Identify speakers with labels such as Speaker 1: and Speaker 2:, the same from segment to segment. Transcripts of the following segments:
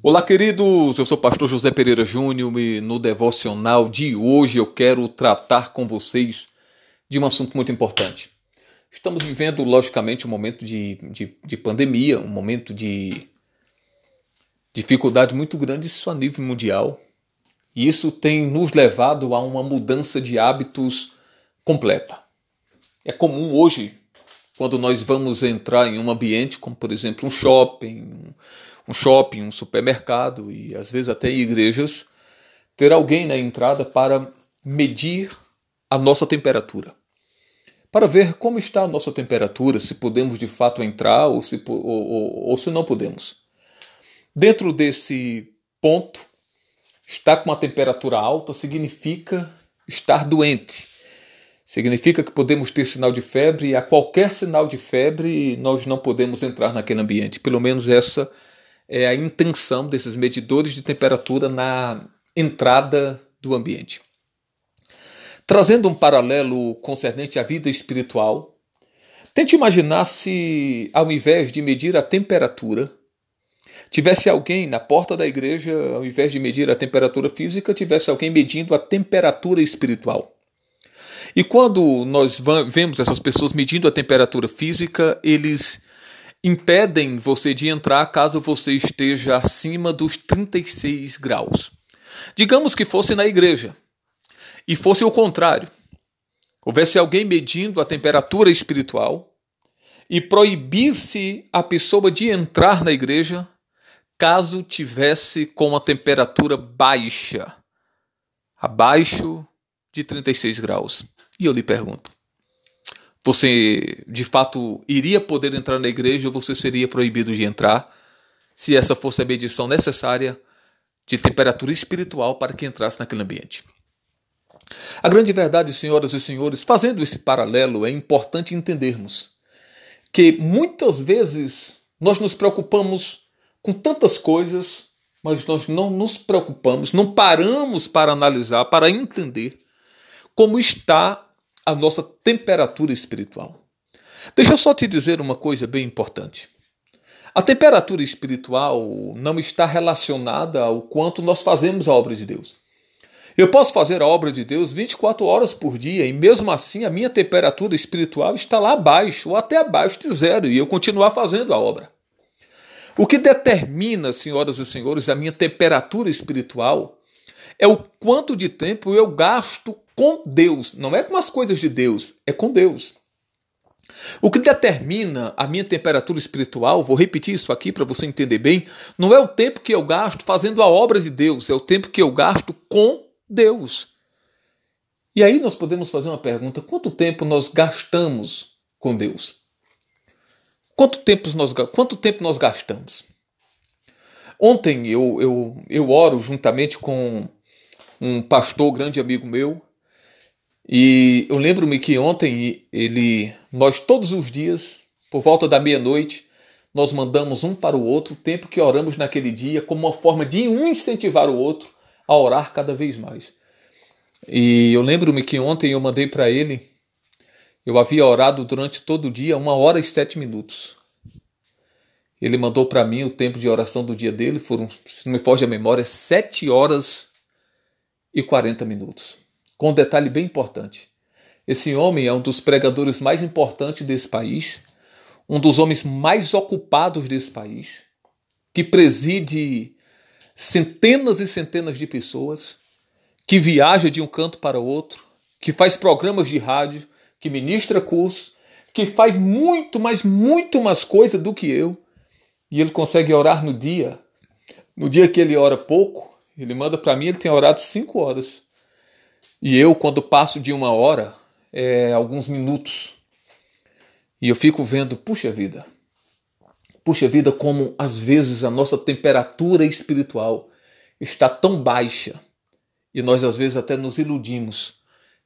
Speaker 1: Olá, queridos. Eu sou o pastor José Pereira Júnior e no devocional de hoje eu quero tratar com vocês de um assunto muito importante. Estamos vivendo, logicamente, um momento de, de, de pandemia, um momento de dificuldade muito grande, isso a nível mundial. E isso tem nos levado a uma mudança de hábitos completa. É comum hoje, quando nós vamos entrar em um ambiente, como por exemplo um shopping, um shopping, um supermercado e às vezes até igrejas, ter alguém na entrada para medir a nossa temperatura. Para ver como está a nossa temperatura, se podemos de fato entrar ou se, ou, ou, ou se não podemos. Dentro desse ponto, estar com uma temperatura alta significa estar doente. Significa que podemos ter sinal de febre e a qualquer sinal de febre nós não podemos entrar naquele ambiente. Pelo menos essa é a intenção desses medidores de temperatura na entrada do ambiente. Trazendo um paralelo concernente à vida espiritual, tente imaginar se, ao invés de medir a temperatura, tivesse alguém na porta da igreja, ao invés de medir a temperatura física, tivesse alguém medindo a temperatura espiritual. E quando nós vemos essas pessoas medindo a temperatura física, eles impedem você de entrar caso você esteja acima dos 36 graus. Digamos que fosse na igreja e fosse o contrário. Houvesse alguém medindo a temperatura espiritual e proibisse a pessoa de entrar na igreja caso tivesse com a temperatura baixa, abaixo de 36 graus. E eu lhe pergunto: você de fato iria poder entrar na igreja ou você seria proibido de entrar se essa fosse a medição necessária de temperatura espiritual para que entrasse naquele ambiente. A grande verdade, senhoras e senhores, fazendo esse paralelo, é importante entendermos que muitas vezes nós nos preocupamos com tantas coisas, mas nós não nos preocupamos, não paramos para analisar, para entender como está a nossa temperatura espiritual. Deixa eu só te dizer uma coisa bem importante. A temperatura espiritual não está relacionada ao quanto nós fazemos a obra de Deus. Eu posso fazer a obra de Deus 24 horas por dia e mesmo assim a minha temperatura espiritual está lá abaixo ou até abaixo de zero e eu continuar fazendo a obra. O que determina, senhoras e senhores, a minha temperatura espiritual é o quanto de tempo eu gasto com Deus. Não é com as coisas de Deus, é com Deus. O que determina a minha temperatura espiritual, vou repetir isso aqui para você entender bem, não é o tempo que eu gasto fazendo a obra de Deus, é o tempo que eu gasto com Deus. E aí nós podemos fazer uma pergunta: quanto tempo nós gastamos com Deus? Quanto tempo nós, quanto tempo nós gastamos? Ontem eu, eu, eu oro juntamente com um pastor, grande amigo meu, e eu lembro-me que ontem ele, nós todos os dias, por volta da meia-noite, nós mandamos um para o outro o tempo que oramos naquele dia, como uma forma de um incentivar o outro a orar cada vez mais. E eu lembro-me que ontem eu mandei para ele, eu havia orado durante todo o dia uma hora e sete minutos. Ele mandou para mim o tempo de oração do dia dele, foram, se não me foge a memória, sete horas e quarenta minutos com um detalhe bem importante. Esse homem é um dos pregadores mais importantes desse país, um dos homens mais ocupados desse país, que preside centenas e centenas de pessoas, que viaja de um canto para outro, que faz programas de rádio, que ministra cursos, que faz muito, mas muito mais coisa do que eu, e ele consegue orar no dia. No dia que ele ora pouco, ele manda para mim, ele tem orado cinco horas. E eu, quando passo de uma hora, é alguns minutos. E eu fico vendo, puxa vida, puxa vida, como às vezes a nossa temperatura espiritual está tão baixa e nós às vezes até nos iludimos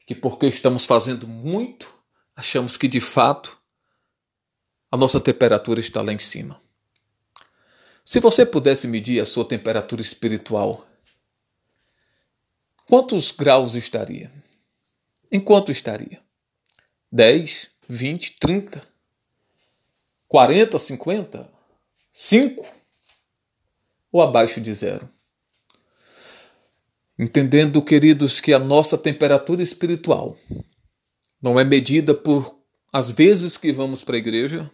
Speaker 1: que porque estamos fazendo muito, achamos que de fato a nossa temperatura está lá em cima. Se você pudesse medir a sua temperatura espiritual quantos graus estaria? Em quanto estaria? 10, 20, 30, 40, 50, 5? ou abaixo de zero. Entendendo, queridos, que a nossa temperatura espiritual não é medida por as vezes que vamos para a igreja,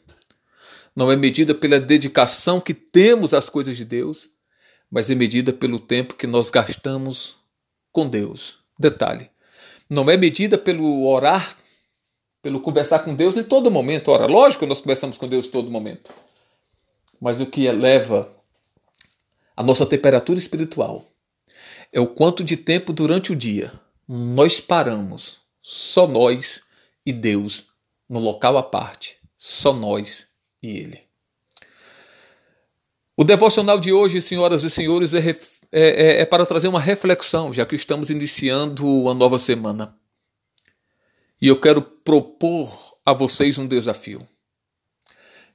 Speaker 1: não é medida pela dedicação que temos às coisas de Deus, mas é medida pelo tempo que nós gastamos com Deus. Detalhe: não é medida pelo orar, pelo conversar com Deus em todo momento. Ora, lógico nós conversamos com Deus em todo momento. Mas o que eleva a nossa temperatura espiritual é o quanto de tempo durante o dia nós paramos, só nós e Deus, no local à parte, só nós e Ele. O devocional de hoje, senhoras e senhores, é, é, é, é para trazer uma reflexão, já que estamos iniciando uma nova semana. E eu quero propor a vocês um desafio.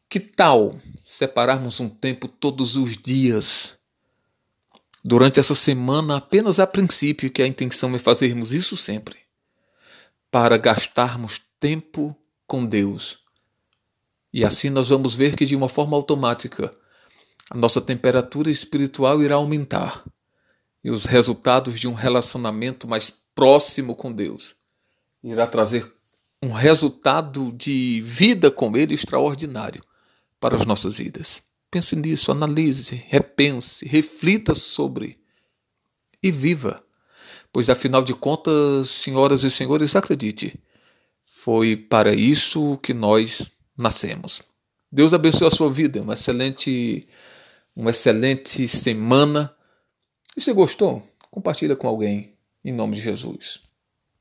Speaker 1: Que tal separarmos um tempo todos os dias, durante essa semana, apenas a princípio, que a intenção é fazermos isso sempre, para gastarmos tempo com Deus. E assim nós vamos ver que, de uma forma automática, a nossa temperatura espiritual irá aumentar e os resultados de um relacionamento mais próximo com Deus irá trazer um resultado de vida com Ele extraordinário para as nossas vidas. Pense nisso, analise, repense, reflita sobre e viva. Pois afinal de contas, senhoras e senhores, acredite, foi para isso que nós nascemos. Deus abençoe a sua vida, uma excelente uma excelente semana. E se gostou, compartilha com alguém em nome de Jesus.